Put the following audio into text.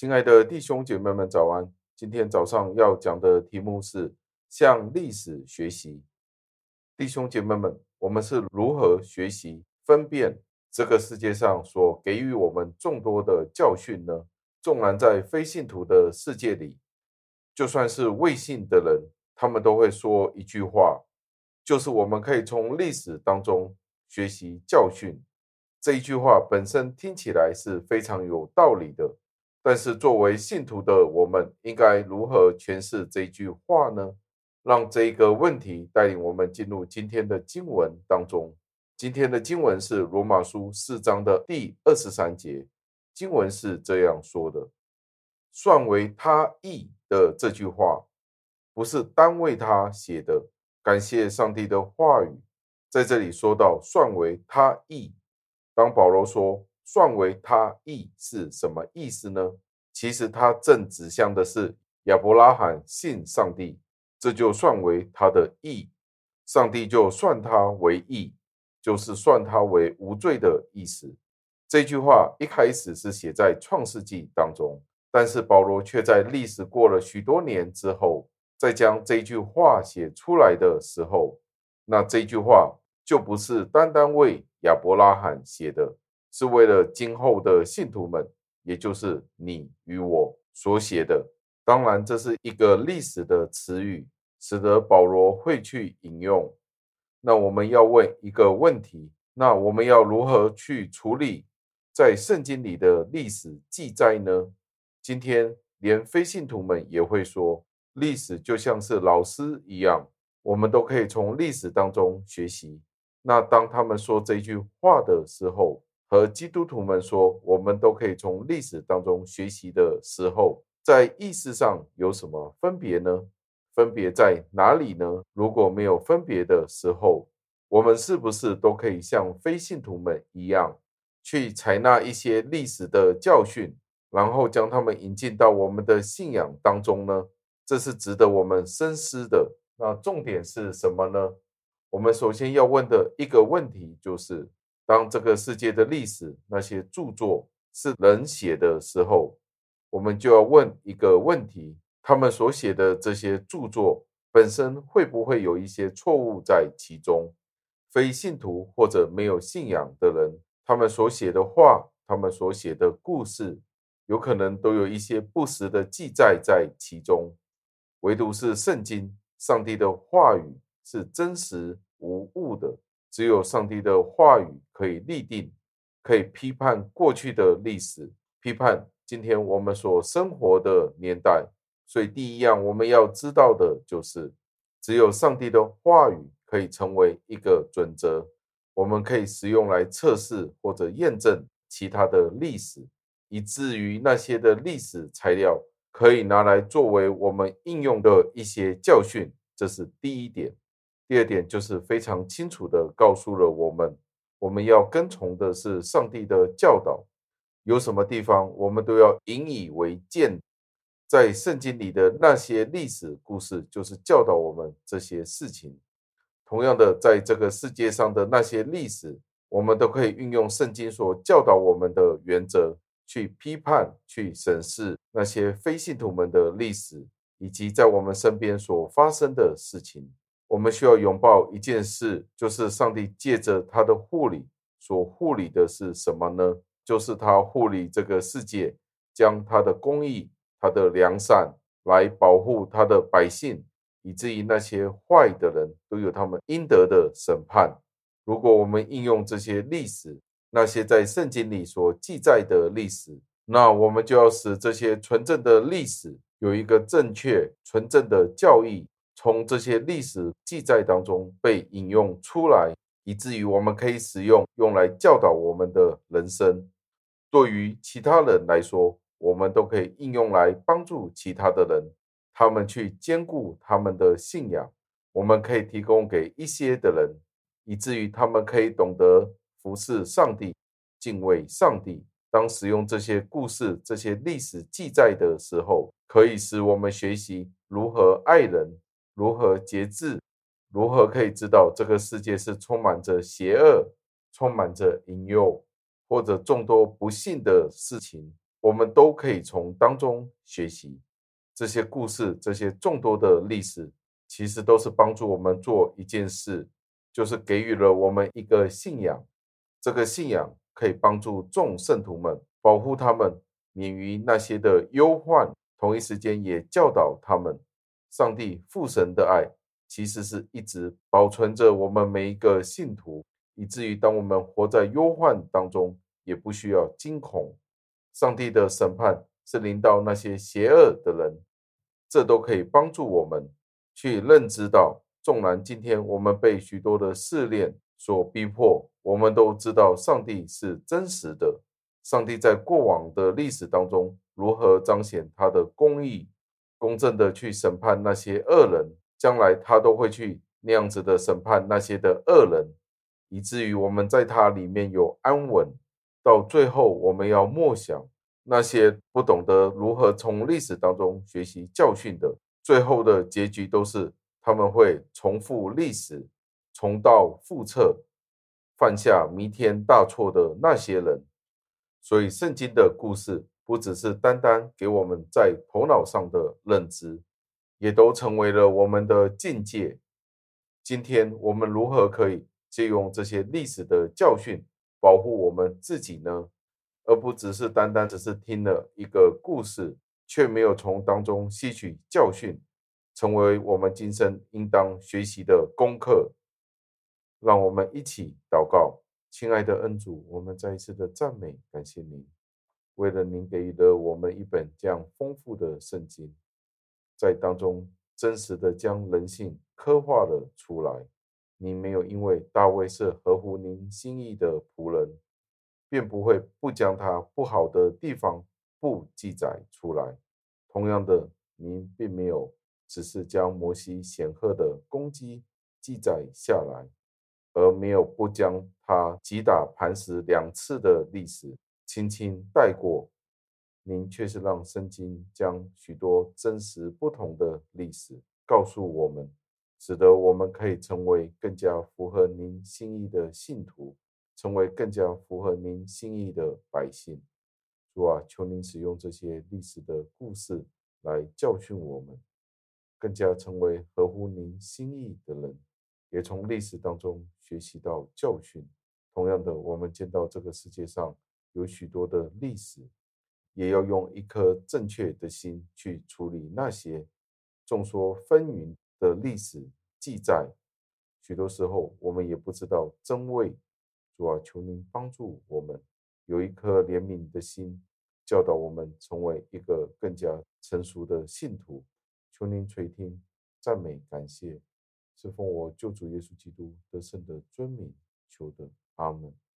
亲爱的弟兄姐妹们，早安！今天早上要讲的题目是向历史学习。弟兄姐妹们，我们是如何学习分辨这个世界上所给予我们众多的教训呢？纵然在非信徒的世界里，就算是未信的人，他们都会说一句话，就是我们可以从历史当中学习教训。这一句话本身听起来是非常有道理的，但是作为信徒的我们，应该如何诠释这句话呢？让这一个问题带领我们进入今天的经文当中。今天的经文是罗马书四章的第二十三节，经文是这样说的：“算为他义的这句话，不是单为他写的。感谢上帝的话语，在这里说到算为他义。”当保罗说“算为他义”是什么意思呢？其实他正指向的是亚伯拉罕信上帝，这就算为他的义，上帝就算他为义，就是算他为无罪的意思。这句话一开始是写在创世纪当中，但是保罗却在历史过了许多年之后，再将这句话写出来的时候，那这句话就不是单单为亚伯拉罕写的，是为了今后的信徒们，也就是你与我所写的。当然，这是一个历史的词语，使得保罗会去引用。那我们要问一个问题：那我们要如何去处理在圣经里的历史记载呢？今天连非信徒们也会说，历史就像是老师一样，我们都可以从历史当中学习。那当他们说这句话的时候，和基督徒们说我们都可以从历史当中学习的时候，在意识上有什么分别呢？分别在哪里呢？如果没有分别的时候，我们是不是都可以像非信徒们一样，去采纳一些历史的教训，然后将他们引进到我们的信仰当中呢？这是值得我们深思的。那重点是什么呢？我们首先要问的一个问题就是：当这个世界的历史那些著作是人写的时候，我们就要问一个问题：他们所写的这些著作本身会不会有一些错误在其中？非信徒或者没有信仰的人，他们所写的话，他们所写的故事，有可能都有一些不实的记载在其中。唯独是圣经，上帝的话语。是真实无误的，只有上帝的话语可以立定，可以批判过去的历史，批判今天我们所生活的年代。所以，第一样我们要知道的就是，只有上帝的话语可以成为一个准则，我们可以使用来测试或者验证其他的历史，以至于那些的历史材料可以拿来作为我们应用的一些教训。这是第一点。第二点就是非常清楚地告诉了我们，我们要跟从的是上帝的教导，有什么地方我们都要引以为鉴。在圣经里的那些历史故事，就是教导我们这些事情。同样的，在这个世界上的那些历史，我们都可以运用圣经所教导我们的原则，去批判、去审视那些非信徒们的历史，以及在我们身边所发生的事情。我们需要拥抱一件事，就是上帝借着他的护理所护理的是什么呢？就是他护理这个世界，将他的公义、他的良善来保护他的百姓，以至于那些坏的人都有他们应得的审判。如果我们应用这些历史，那些在圣经里所记载的历史，那我们就要使这些纯正的历史有一个正确、纯正的教义。从这些历史记载当中被引用出来，以至于我们可以使用，用来教导我们的人生。对于其他人来说，我们都可以应用来帮助其他的人，他们去坚固他们的信仰。我们可以提供给一些的人，以至于他们可以懂得服侍上帝、敬畏上帝。当使用这些故事、这些历史记载的时候，可以使我们学习如何爱人。如何节制？如何可以知道这个世界是充满着邪恶、充满着引诱，或者众多不幸的事情？我们都可以从当中学习。这些故事，这些众多的历史，其实都是帮助我们做一件事，就是给予了我们一个信仰。这个信仰可以帮助众圣徒们，保护他们免于那些的忧患，同一时间也教导他们，上帝父神的爱其实是一直保存着我们每一个信徒，以至于当我们活在忧患当中，也不需要惊恐。上帝的审判是临到那些邪恶的人，这都可以帮助我们去认知到，纵然今天我们被许多的试炼所逼迫，我们都知道上帝是真实的。上帝在过往的历史当中如何彰显他的公义、公正的去审判那些恶人，将来他都会去那样子的审判那些的恶人，以至于我们在他里面有安稳。到最后，我们要默想那些不懂得如何从历史当中学习教训的，最后的结局都是他们会重复历史，重蹈覆辙，犯下弥天大错的那些人。所以，圣经的故事不只是单单给我们在头脑上的认知，也都成为了我们的境界。今天我们如何可以借用这些历史的教训？保护我们自己呢，而不只是单单只是听了一个故事，却没有从当中吸取教训，成为我们今生应当学习的功课。让我们一起祷告，亲爱的恩主，我们再一次的赞美感谢您，为了您给予了我们一本这样丰富的圣经，在当中真实的将人性刻画了出来。您没有因为大卫是合乎您心意的仆人，便不会不将他不好的地方不记载出来。同样的，您并没有只是将摩西显赫的攻击记载下来，而没有不将他击打磐石两次的历史轻轻带过。您却是让圣经将许多真实不同的历史告诉我们。使得我们可以成为更加符合您心意的信徒，成为更加符合您心意的百姓。主啊，求您使用这些历史的故事来教训我们，更加成为合乎您心意的人，也从历史当中学习到教训。同样的，我们见到这个世界上有许多的历史，也要用一颗正确的心去处理那些众说纷纭的历史记载，许多时候我们也不知道真伪。主啊，求您帮助我们有一颗怜悯的心，教导我们成为一个更加成熟的信徒。求您垂听，赞美感谢，是奉我救主耶稣基督得胜的尊名求的。阿门。